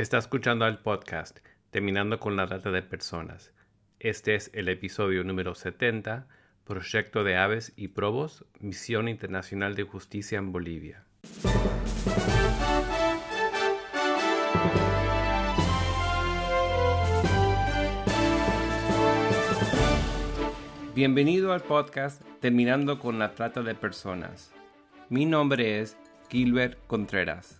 Está escuchando al podcast Terminando con la Trata de Personas. Este es el episodio número 70, Proyecto de Aves y Probos, Misión Internacional de Justicia en Bolivia. Bienvenido al podcast Terminando con la Trata de Personas. Mi nombre es Gilbert Contreras.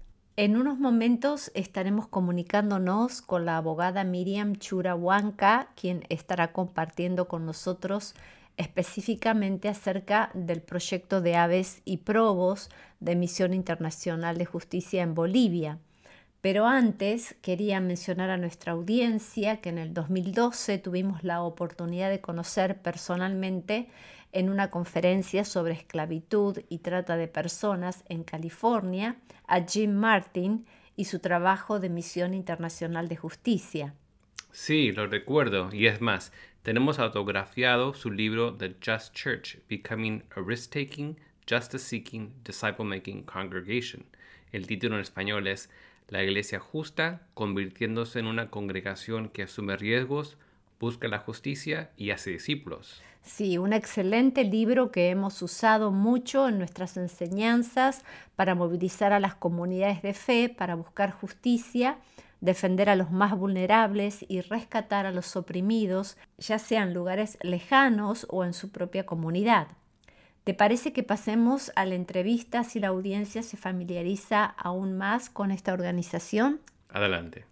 En unos momentos estaremos comunicándonos con la abogada Miriam Churahuanca, quien estará compartiendo con nosotros específicamente acerca del proyecto de aves y probos de Misión Internacional de Justicia en Bolivia. Pero antes quería mencionar a nuestra audiencia que en el 2012 tuvimos la oportunidad de conocer personalmente en una conferencia sobre esclavitud y trata de personas en California a Jim Martin y su trabajo de Misión Internacional de Justicia. Sí, lo recuerdo, y es más, tenemos autografiado su libro The Just Church, Becoming a Risk-Taking, Justice-Seeking, Disciple-Making Congregation. El título en español es La Iglesia Justa, convirtiéndose en una congregación que asume riesgos, busca la justicia y hace discípulos. Sí, un excelente libro que hemos usado mucho en nuestras enseñanzas para movilizar a las comunidades de fe, para buscar justicia, defender a los más vulnerables y rescatar a los oprimidos, ya sea en lugares lejanos o en su propia comunidad. ¿Te parece que pasemos a la entrevista si la audiencia se familiariza aún más con esta organización? Adelante.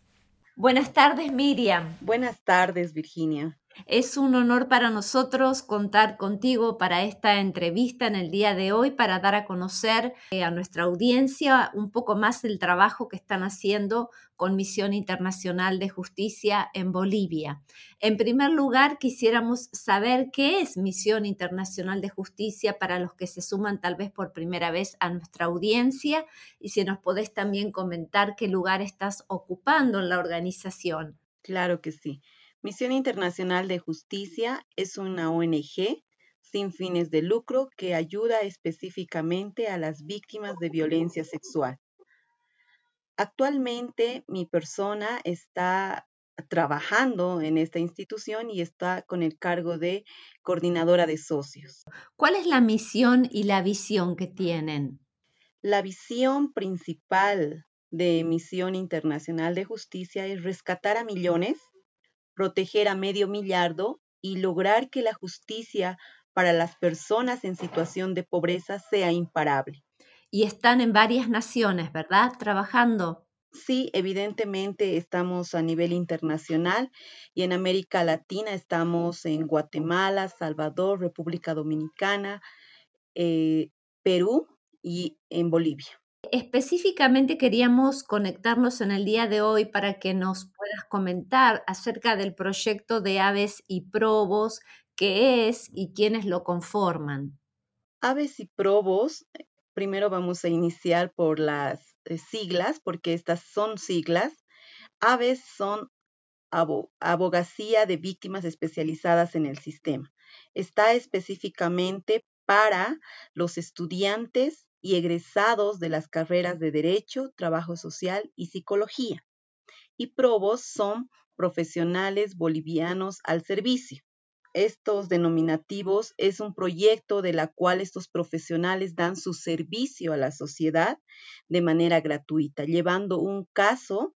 Buenas tardes, Miriam. Buenas tardes, Virginia. Es un honor para nosotros contar contigo para esta entrevista en el día de hoy para dar a conocer eh, a nuestra audiencia un poco más el trabajo que están haciendo con Misión Internacional de Justicia en Bolivia. En primer lugar, quisiéramos saber qué es Misión Internacional de Justicia para los que se suman tal vez por primera vez a nuestra audiencia y si nos podés también comentar qué lugar estás ocupando en la organización. Claro que sí. Misión Internacional de Justicia es una ONG sin fines de lucro que ayuda específicamente a las víctimas de violencia sexual. Actualmente mi persona está trabajando en esta institución y está con el cargo de coordinadora de socios. ¿Cuál es la misión y la visión que tienen? La visión principal de Misión Internacional de Justicia es rescatar a millones proteger a medio millardo y lograr que la justicia para las personas en situación de pobreza sea imparable. Y están en varias naciones, ¿verdad? Trabajando. Sí, evidentemente estamos a nivel internacional y en América Latina estamos en Guatemala, Salvador, República Dominicana, eh, Perú y en Bolivia. Específicamente queríamos conectarnos en el día de hoy para que nos puedas comentar acerca del proyecto de Aves y Probos, qué es y quiénes lo conforman. Aves y Probos, primero vamos a iniciar por las eh, siglas, porque estas son siglas. Aves son abogacía de víctimas especializadas en el sistema. Está específicamente para los estudiantes y egresados de las carreras de Derecho, Trabajo Social y Psicología. Y probos son profesionales bolivianos al servicio. Estos denominativos es un proyecto de la cual estos profesionales dan su servicio a la sociedad de manera gratuita, llevando un caso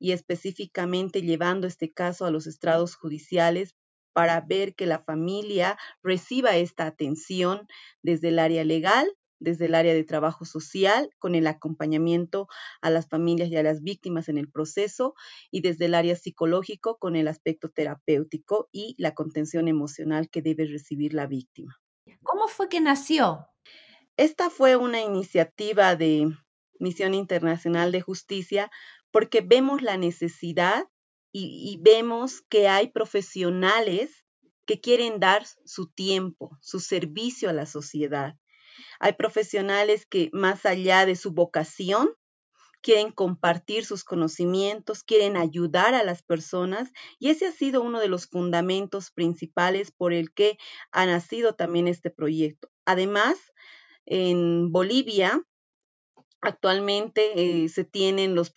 y específicamente llevando este caso a los estrados judiciales para ver que la familia reciba esta atención desde el área legal desde el área de trabajo social, con el acompañamiento a las familias y a las víctimas en el proceso, y desde el área psicológico, con el aspecto terapéutico y la contención emocional que debe recibir la víctima. ¿Cómo fue que nació? Esta fue una iniciativa de Misión Internacional de Justicia porque vemos la necesidad y, y vemos que hay profesionales que quieren dar su tiempo, su servicio a la sociedad. Hay profesionales que más allá de su vocación, quieren compartir sus conocimientos, quieren ayudar a las personas y ese ha sido uno de los fundamentos principales por el que ha nacido también este proyecto. Además, en Bolivia Actualmente eh, se, tienen los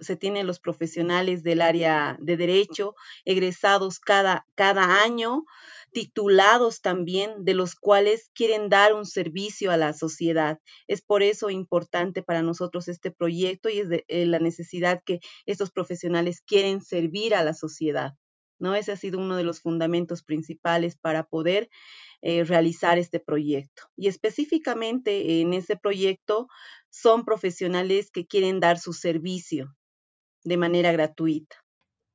se tienen los profesionales del área de derecho egresados cada, cada año, titulados también, de los cuales quieren dar un servicio a la sociedad. Es por eso importante para nosotros este proyecto y es de, eh, la necesidad que estos profesionales quieren servir a la sociedad. ¿no? Ese ha sido uno de los fundamentos principales para poder eh, realizar este proyecto. Y específicamente en ese proyecto son profesionales que quieren dar su servicio de manera gratuita.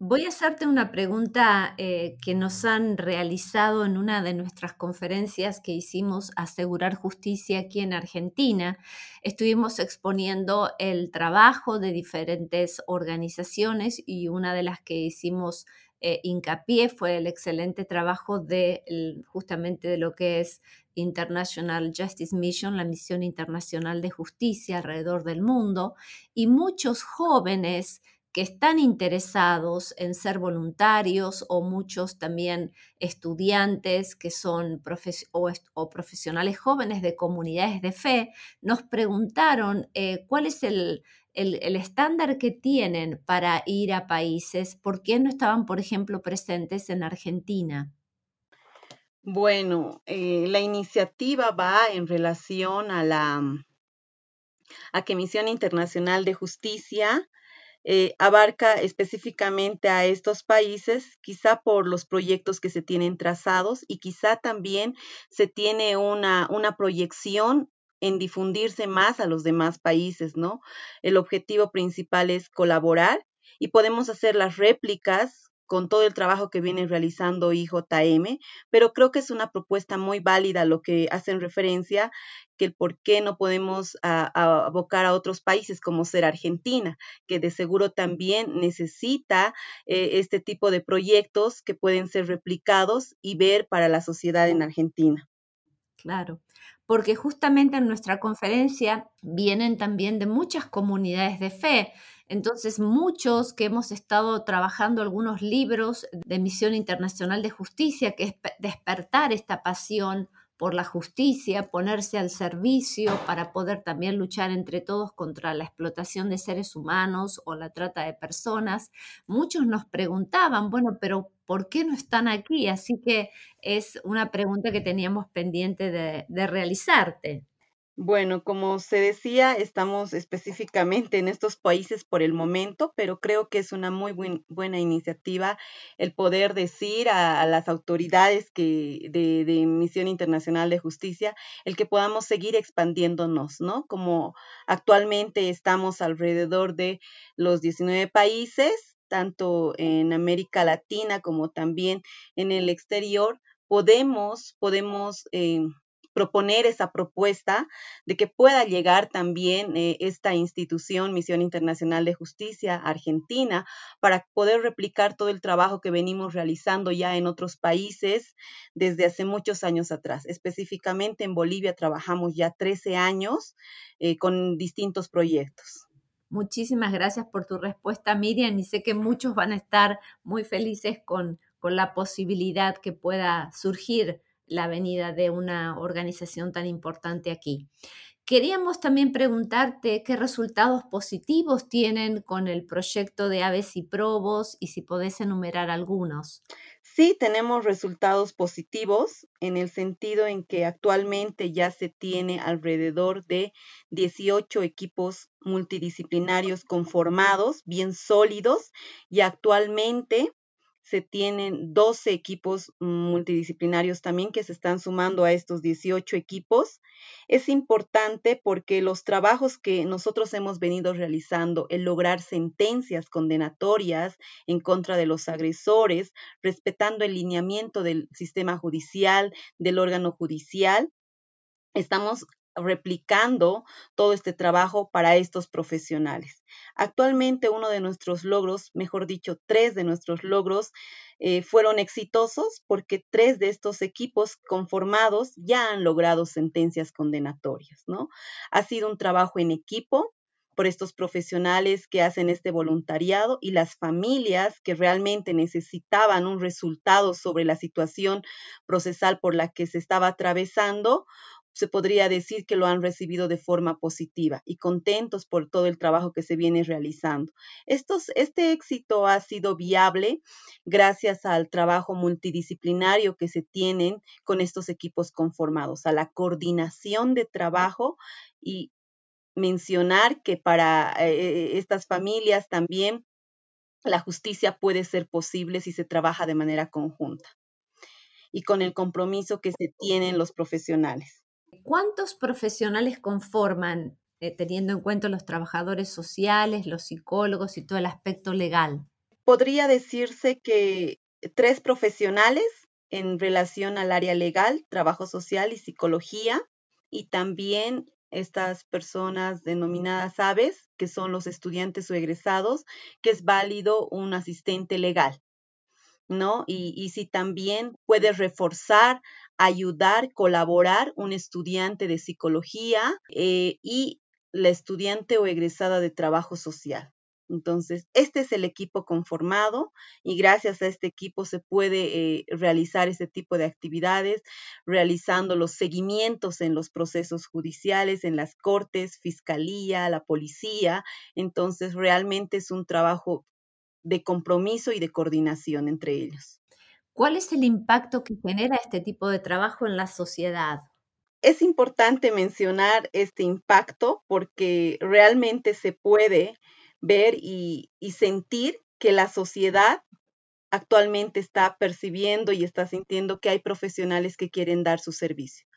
Voy a hacerte una pregunta eh, que nos han realizado en una de nuestras conferencias que hicimos Asegurar Justicia aquí en Argentina. Estuvimos exponiendo el trabajo de diferentes organizaciones y una de las que hicimos eh, hincapié fue el excelente trabajo de justamente de lo que es International Justice Mission, la misión internacional de justicia alrededor del mundo, y muchos jóvenes que están interesados en ser voluntarios o muchos también estudiantes que son profesionales jóvenes de comunidades de fe, nos preguntaron eh, cuál es el, el, estándar que tienen para ir a países, ¿por qué no estaban, por ejemplo, presentes en Argentina? Bueno, eh, la iniciativa va en relación a la a que Misión Internacional de Justicia eh, abarca específicamente a estos países, quizá por los proyectos que se tienen trazados y quizá también se tiene una, una proyección en difundirse más a los demás países, ¿no? El objetivo principal es colaborar y podemos hacer las réplicas con todo el trabajo que viene realizando IJM, pero creo que es una propuesta muy válida lo que hacen referencia, que el por qué no podemos abocar a otros países como ser Argentina, que de seguro también necesita eh, este tipo de proyectos que pueden ser replicados y ver para la sociedad en Argentina. Claro porque justamente en nuestra conferencia vienen también de muchas comunidades de fe. Entonces, muchos que hemos estado trabajando algunos libros de Misión Internacional de Justicia, que es despertar esta pasión por la justicia, ponerse al servicio para poder también luchar entre todos contra la explotación de seres humanos o la trata de personas. Muchos nos preguntaban, bueno, pero ¿por qué no están aquí? Así que es una pregunta que teníamos pendiente de, realizarte. Bueno, como se decía, estamos específicamente en estos países por el momento, pero creo que es una muy buena iniciativa el poder decir a, las autoridades que de, de, Misión Internacional de Justicia el que podamos seguir expandiéndonos, ¿no? Como actualmente estamos alrededor de los 19 países, tanto en América Latina como también en el exterior, podemos, podemos eh, proponer esa propuesta de que pueda llegar también eh, esta institución, Misión Internacional de Justicia Argentina, para poder replicar todo el trabajo que venimos realizando ya en otros países desde hace muchos años atrás. Específicamente en Bolivia trabajamos ya 13 años eh, con distintos proyectos. Muchísimas gracias por tu respuesta, Miriam, y sé que muchos van a estar muy felices con, con la posibilidad que pueda surgir la venida de una organización tan importante aquí. Queríamos también preguntarte qué resultados positivos tienen con el proyecto de Aves y Probos y si podés enumerar algunos. Sí, tenemos resultados positivos en el sentido en que actualmente ya se tiene alrededor de 18 equipos multidisciplinarios conformados, bien sólidos, y actualmente se tienen 12 equipos multidisciplinarios también que se están sumando a estos 18 equipos. Es importante porque los trabajos que nosotros hemos venido realizando, el lograr sentencias condenatorias en contra de los agresores, respetando el lineamiento del sistema judicial, del órgano judicial, estamos replicando todo este trabajo para estos profesionales. Actualmente uno de nuestros logros, mejor dicho, tres de nuestros logros, eh, fueron exitosos porque tres de estos equipos conformados ya han logrado sentencias condenatorias, ¿no? Ha sido un trabajo en equipo por estos profesionales que hacen este voluntariado y las familias que realmente necesitaban un resultado sobre la situación procesal por la que se estaba atravesando, se podría decir que lo han recibido de forma positiva y contentos por todo el trabajo que se viene realizando. Este éxito ha sido viable gracias al trabajo multidisciplinario que se tienen con estos equipos conformados, a la coordinación de trabajo y mencionar que para eh, estas familias también la justicia puede ser posible si se trabaja de manera conjunta y con el compromiso que se tienen los profesionales. ¿Cuántos profesionales conforman, eh, teniendo en cuenta los trabajadores sociales, los psicólogos y todo el aspecto legal? Podría decirse que tres profesionales en relación al área legal, trabajo social y psicología, y también estas personas denominadas aves, que son los estudiantes o egresados, que es válido un asistente legal. ¿no? Y, si también puede reforzar, ayudar, colaborar un estudiante de psicología eh, y la estudiante o egresada de trabajo social. Entonces, este es el equipo conformado y gracias a este equipo se puede eh, realizar este tipo de actividades, realizando los seguimientos en los procesos judiciales, en las cortes, fiscalía, la policía. Entonces, realmente es un trabajo de compromiso y de coordinación entre ellos. ¿Cuál es el impacto que genera este tipo de trabajo en la sociedad? Es importante mencionar este impacto porque realmente se puede ver y, sentir que la sociedad actualmente está percibiendo y está sintiendo que hay profesionales que quieren dar su servicio.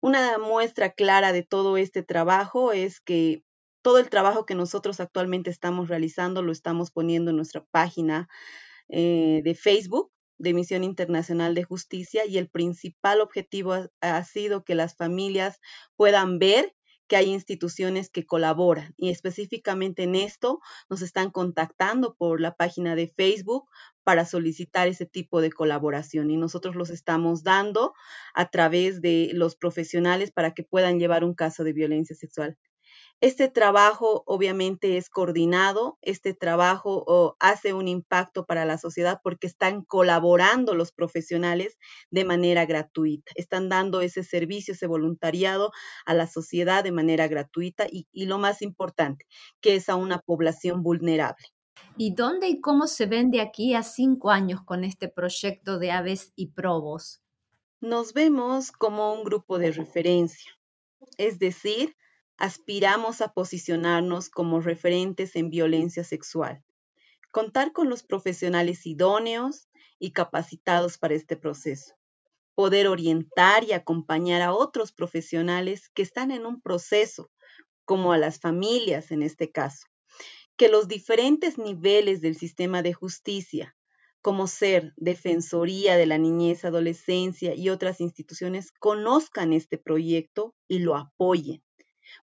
Una muestra clara de todo este trabajo es que todo el trabajo que nosotros actualmente estamos realizando lo estamos poniendo en nuestra página eh, de Facebook de Misión Internacional de Justicia y el principal objetivo ha, sido que las familias puedan ver que hay instituciones que colaboran y específicamente en esto nos están contactando por la página de Facebook para solicitar ese tipo de colaboración y nosotros los estamos dando a través de los profesionales para que puedan llevar un caso de violencia sexual. Este trabajo obviamente es coordinado, este trabajo hace un impacto para la sociedad porque están colaborando los profesionales de manera gratuita, están dando ese servicio, ese voluntariado a la sociedad de manera gratuita y, y lo más importante, que es a una población vulnerable. ¿Y dónde y cómo se ven de aquí a cinco años con este proyecto de aves y probos? Nos vemos como un grupo de referencia, es decir, aspiramos a posicionarnos como referentes en violencia sexual, contar con los profesionales idóneos y capacitados para este proceso, poder orientar y acompañar a otros profesionales que están en un proceso, como a las familias en este caso, que los diferentes niveles del sistema de justicia, como ser Defensoría de la Niñez, Adolescencia y otras instituciones, conozcan este proyecto y lo apoyen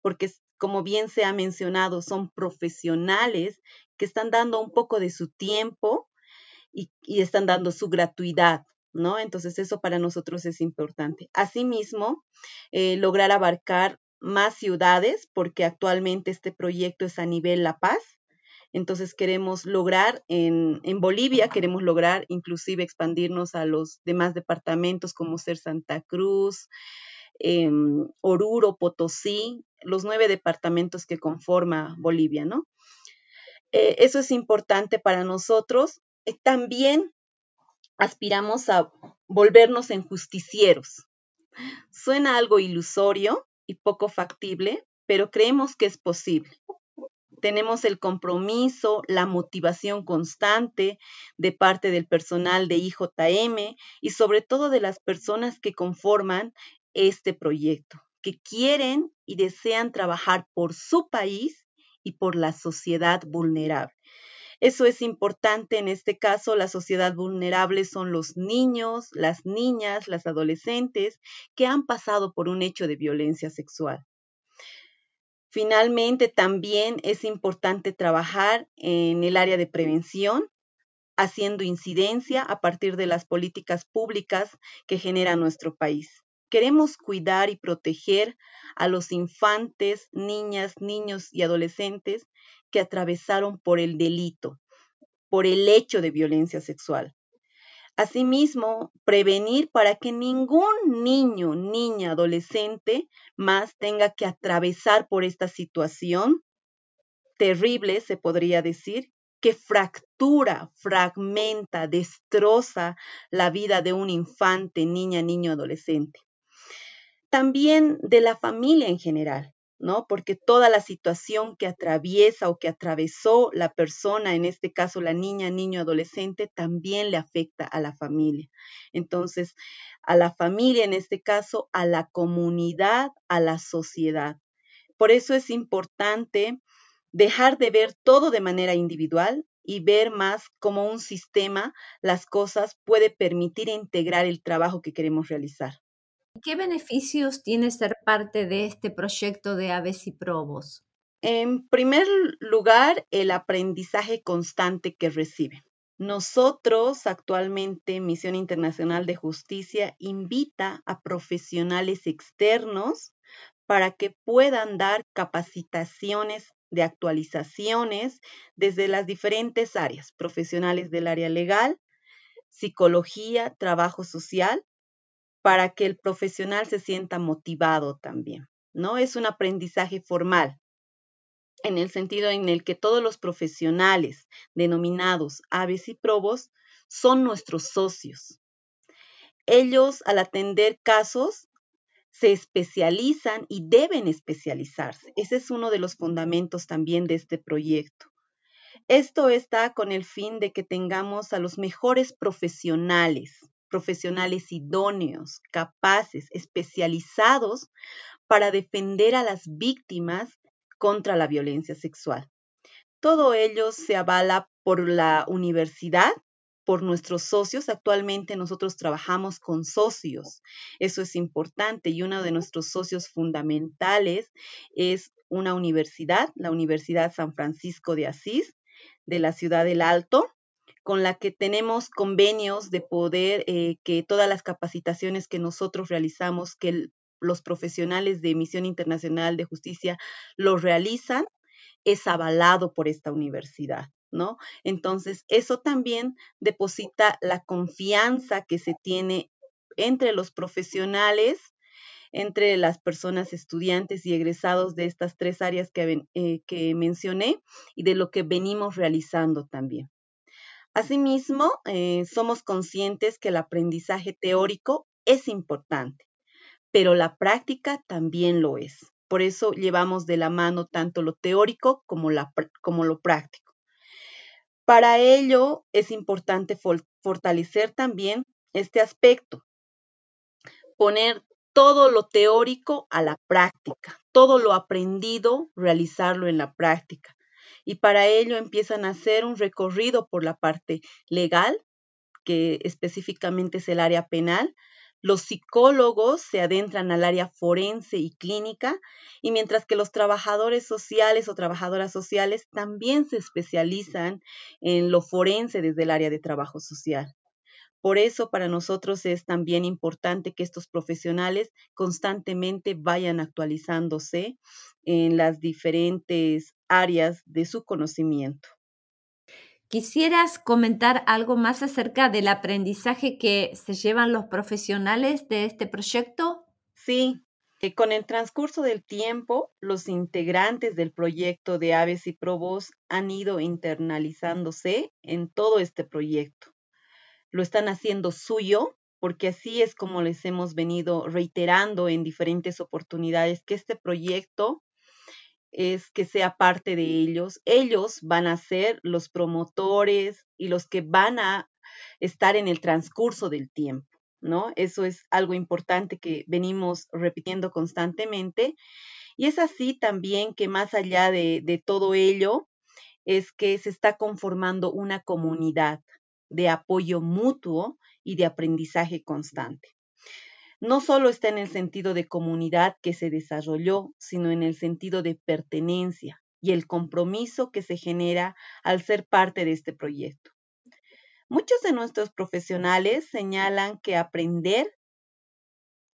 porque como bien se ha mencionado, son profesionales que están dando un poco de su tiempo y, están dando su gratuidad, ¿no? Entonces eso para nosotros es importante. Asimismo, eh, lograr abarcar más ciudades, porque actualmente este proyecto es a nivel La Paz. Entonces queremos lograr en, en, Bolivia, queremos lograr inclusive expandirnos a los demás departamentos como ser Santa Cruz, Em, Oruro, Potosí, los nueve departamentos que conforma Bolivia, ¿no? Eh, eso es importante para nosotros. Eh, también aspiramos a volvernos en justicieros. Suena algo ilusorio y poco factible, pero creemos que es posible. Tenemos el compromiso, la motivación constante de parte del personal de IJM y sobre todo de las personas que conforman este proyecto, que quieren y desean trabajar por su país y por la sociedad vulnerable. Eso es importante en este caso. La sociedad vulnerable son los niños, las niñas, las adolescentes que han pasado por un hecho de violencia sexual. Finalmente, también es importante trabajar en el área de prevención, haciendo incidencia a partir de las políticas públicas que genera nuestro país. Queremos cuidar y proteger a los infantes, niñas, niños y adolescentes que atravesaron por el delito, por el hecho de violencia sexual. Asimismo, prevenir para que ningún niño, niña, adolescente más tenga que atravesar por esta situación terrible, se podría decir, que fractura, fragmenta, destroza la vida de un infante, niña, niño, adolescente también de la familia en general, ¿no? Porque toda la situación que atraviesa o que atravesó la persona, en este caso la niña, niño, adolescente, también le afecta a la familia. Entonces, a la familia, en este caso, a la comunidad, a la sociedad. Por eso es importante dejar de ver todo de manera individual y ver más como un sistema las cosas puede permitir integrar el trabajo que queremos realizar. ¿Qué beneficios tiene ser parte de este proyecto de Aves y Probos? En primer lugar, el aprendizaje constante que recibe. Nosotros actualmente, Misión Internacional de Justicia, invita a profesionales externos para que puedan dar capacitaciones de actualizaciones desde las diferentes áreas, profesionales del área legal, psicología, trabajo social, para que el profesional se sienta motivado también, ¿no? Es un aprendizaje formal, en el sentido en el que todos los profesionales denominados aves y probos son nuestros socios. Ellos, al atender casos, se especializan y deben especializarse. Ese es uno de los fundamentos también de este proyecto. Esto está con el fin de que tengamos a los mejores profesionales profesionales idóneos, capaces, especializados para defender a las víctimas contra la violencia sexual. Todo ello se avala por la universidad, por nuestros socios. Actualmente nosotros trabajamos con socios. Eso es importante y uno de nuestros socios fundamentales es una universidad, la Universidad San Francisco de Asís de la ciudad del Alto, con la que tenemos convenios de poder eh, que todas las capacitaciones que nosotros realizamos, que los profesionales de Misión Internacional de Justicia lo realizan, es avalado por esta universidad. ¿No? Entonces, eso también deposita la confianza que se tiene entre los profesionales, entre las personas estudiantes y egresados de estas tres áreas que, eh, que mencioné y de lo que venimos realizando también. Asimismo, eh, somos conscientes que el aprendizaje teórico es importante, pero la práctica también lo es. Por eso llevamos de la mano tanto lo teórico como, como lo práctico. Para ello es importante fortalecer también este aspecto, poner todo lo teórico a la práctica, todo lo aprendido, realizarlo en la práctica y para ello empiezan a hacer un recorrido por la parte legal, que específicamente es el área penal. Los psicólogos se adentran al área forense y clínica, y mientras que los trabajadores sociales o trabajadoras sociales también se especializan en lo forense desde el área de trabajo social. Por eso para nosotros es también importante que estos profesionales constantemente vayan actualizándose en las diferentes áreas de su conocimiento. ¿Quisieras comentar algo más acerca del aprendizaje que se llevan los profesionales de este proyecto? Sí, eh, con el transcurso del tiempo, los integrantes del proyecto de Aves y Probos han ido internalizándose en todo este proyecto lo están haciendo suyo, porque así es como les hemos venido reiterando en diferentes oportunidades que este proyecto es que sea parte de ellos. Ellos van a ser los promotores y los que van a estar en el transcurso del tiempo, ¿no? Eso es algo importante que venimos repitiendo constantemente. Y es así también que más allá de, de todo ello, es que se está conformando una comunidad, de apoyo mutuo y de aprendizaje constante. No solo está en el sentido de comunidad que se desarrolló, sino en el sentido de pertenencia y el compromiso que se genera al ser parte de este proyecto. Muchos de nuestros profesionales señalan que aprender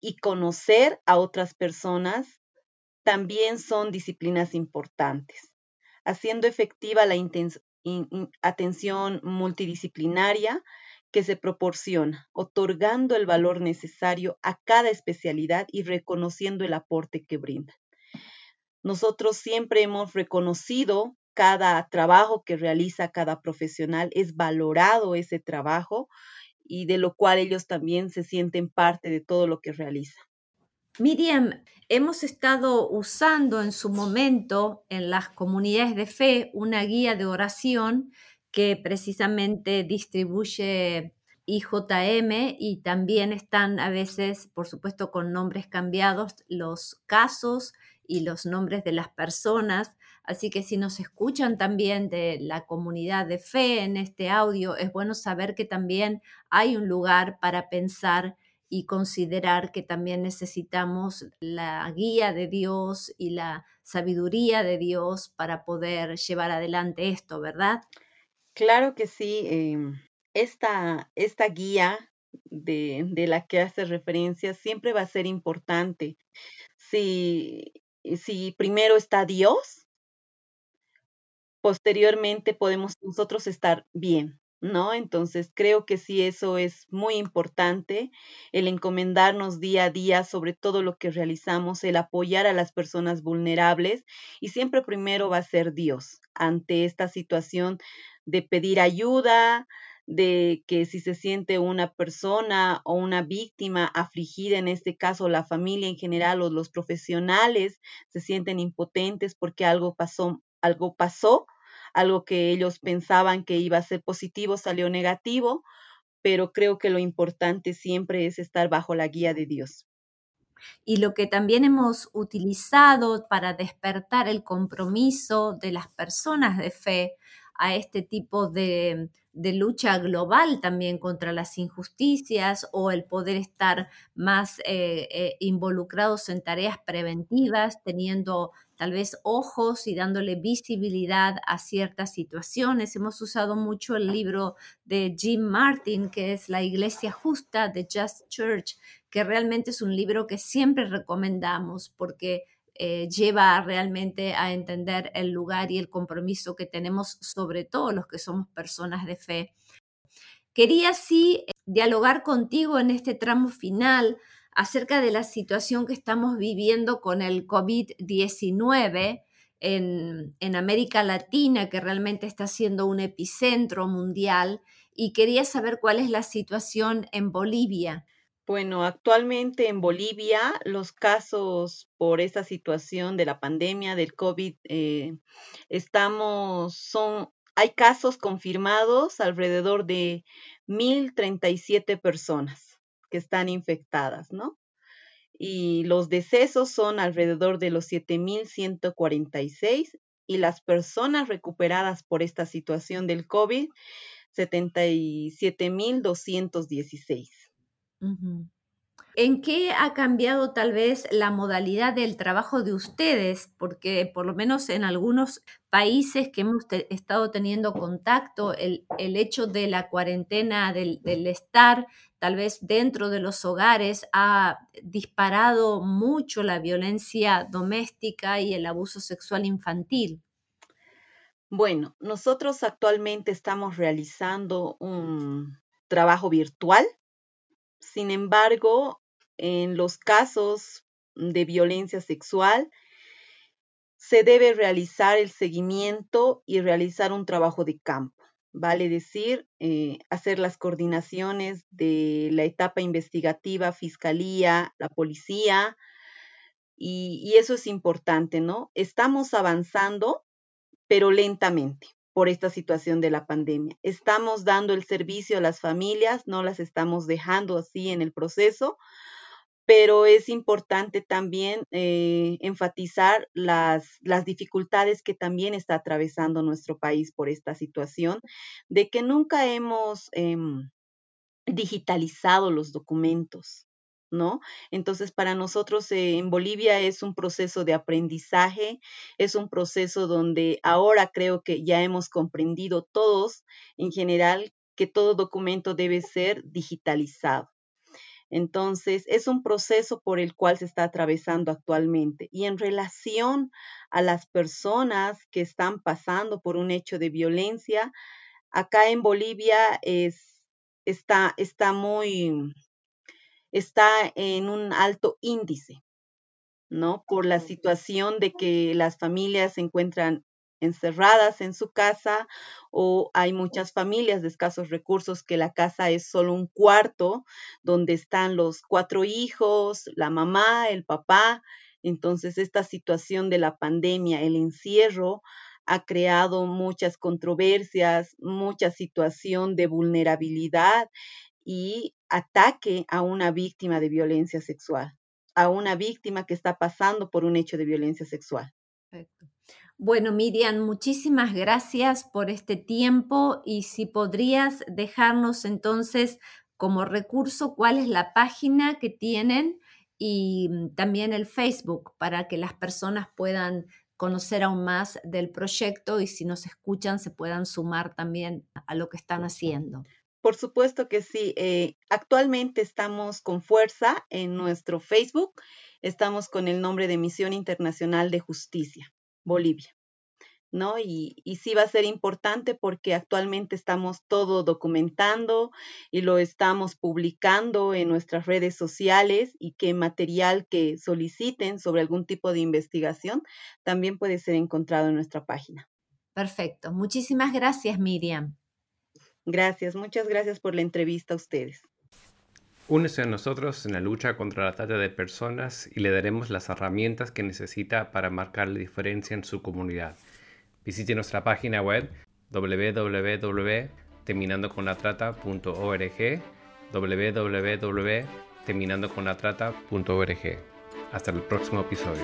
y conocer a otras personas también son disciplinas importantes, haciendo efectiva la atención multidisciplinaria que se proporciona, otorgando el valor necesario a cada especialidad y reconociendo el aporte que brinda. Nosotros siempre hemos reconocido cada trabajo que realiza cada profesional, es valorado ese trabajo y de lo cual ellos también se sienten parte de todo lo que realiza. Miriam, hemos estado usando en su momento en las comunidades de fe una guía de oración que precisamente distribuye IJM y también están a veces, por supuesto, con nombres cambiados los casos y los nombres de las personas. Así que si nos escuchan también de la comunidad de fe en este audio, es bueno saber que también hay un lugar para pensar y considerar que también necesitamos la guía de Dios y la sabiduría de Dios para poder llevar adelante esto, ¿verdad? Claro que sí. Em, esta, esta guía de, de, la que hace referencia siempre va a ser importante. Si, si primero está Dios, posteriormente podemos nosotros estar bien, ¿no? Entonces creo que sí, eso es muy importante, el encomendarnos día a día sobre todo lo que realizamos, el apoyar a las personas vulnerables y siempre primero va a ser Dios ante esta situación de pedir ayuda, de que si se siente una persona o una víctima afligida, en este caso la familia en general o los profesionales se sienten impotentes porque algo pasó, algo pasó algo que ellos pensaban que iba a ser positivo salió negativo, pero creo que lo importante siempre es estar bajo la guía de Dios. Y lo que también hemos utilizado para despertar el compromiso de las personas de fe a este tipo de, de lucha global también contra las injusticias o el poder estar más eh, eh, involucrados en tareas preventivas, teniendo tal vez ojos y dándole visibilidad a ciertas situaciones. Hemos usado mucho el libro de Jim Martin, que es La Iglesia Justa de Just Church, que realmente es un libro que siempre recomendamos porque eh, lleva realmente a entender el lugar y el compromiso que tenemos, sobre todo los que somos personas de fe. Quería sí dialogar contigo en este tramo final acerca de la situación que estamos viviendo con el COVID-19 en, en, América Latina, que realmente está siendo un epicentro mundial, y quería saber cuál es la situación en Bolivia. Bueno, actualmente en Bolivia los casos por esta situación de la pandemia del COVID eh, estamos, son, hay casos confirmados alrededor de 1.037 personas que están infectadas, ¿no? Y los decesos son alrededor de los 7.146 y las personas recuperadas por esta situación del COVID, 77.216. ¿En qué ha cambiado tal vez la modalidad del trabajo de ustedes? Porque por lo menos en algunos países que hemos estado teniendo contacto, el, hecho de la cuarentena, del, estar tal vez dentro de los hogares, ha disparado mucho la violencia doméstica y el abuso sexual infantil. Bueno, nosotros actualmente estamos realizando un trabajo virtual sin embargo, en los casos de violencia sexual, se debe realizar el seguimiento y realizar un trabajo de campo, vale decir, eh, hacer las coordinaciones de la etapa investigativa, fiscalía, la policía, y, y eso es importante, ¿no? Estamos avanzando, pero lentamente por esta situación de la pandemia. Estamos dando el servicio a las familias, no las estamos dejando así en el proceso, pero es importante también eh, enfatizar las, las dificultades que también está atravesando nuestro país por esta situación, de que nunca hemos em, digitalizado los documentos. ¿No? Entonces, para nosotros eh, en Bolivia es un proceso de aprendizaje, es un proceso donde ahora creo que ya hemos comprendido todos en general que todo documento debe ser digitalizado. Entonces, es un proceso por el cual se está atravesando actualmente. Y en relación a las personas que están pasando por un hecho de violencia, acá en Bolivia es, está, está muy, está en un alto índice, ¿no? Por la situación de que las familias se encuentran encerradas en su casa o hay muchas familias de escasos recursos que la casa es solo un cuarto donde están los cuatro hijos, la mamá, el papá. Entonces, esta situación de la pandemia, el encierro, ha creado muchas controversias, mucha situación de vulnerabilidad y ataque a una víctima de violencia sexual, a una víctima que está pasando por un hecho de violencia sexual. Perfecto. Bueno, Miriam, muchísimas gracias por este tiempo y si podrías dejarnos entonces como recurso cuál es la página que tienen y mm, también el Facebook para que las personas puedan conocer aún más del proyecto y si nos escuchan se puedan sumar también a lo que están haciendo. Por supuesto que sí. Eh, actualmente estamos con fuerza en nuestro Facebook. Estamos con el nombre de Misión Internacional de Justicia. Bolivia. ¿no? Y, y, sí va a ser importante porque actualmente estamos todo documentando y lo estamos publicando en nuestras redes sociales y que material que soliciten sobre algún tipo de investigación también puede ser encontrado en nuestra página. Perfecto. Muchísimas gracias, Miriam. Gracias, muchas gracias por la entrevista a ustedes. Únese a nosotros en la lucha contra la trata de personas y le daremos las herramientas que necesita para marcar la diferencia en su comunidad. Visite nuestra página web www.terminandoconlatrata.org www.terminandoconlatrata.org Hasta el próximo episodio.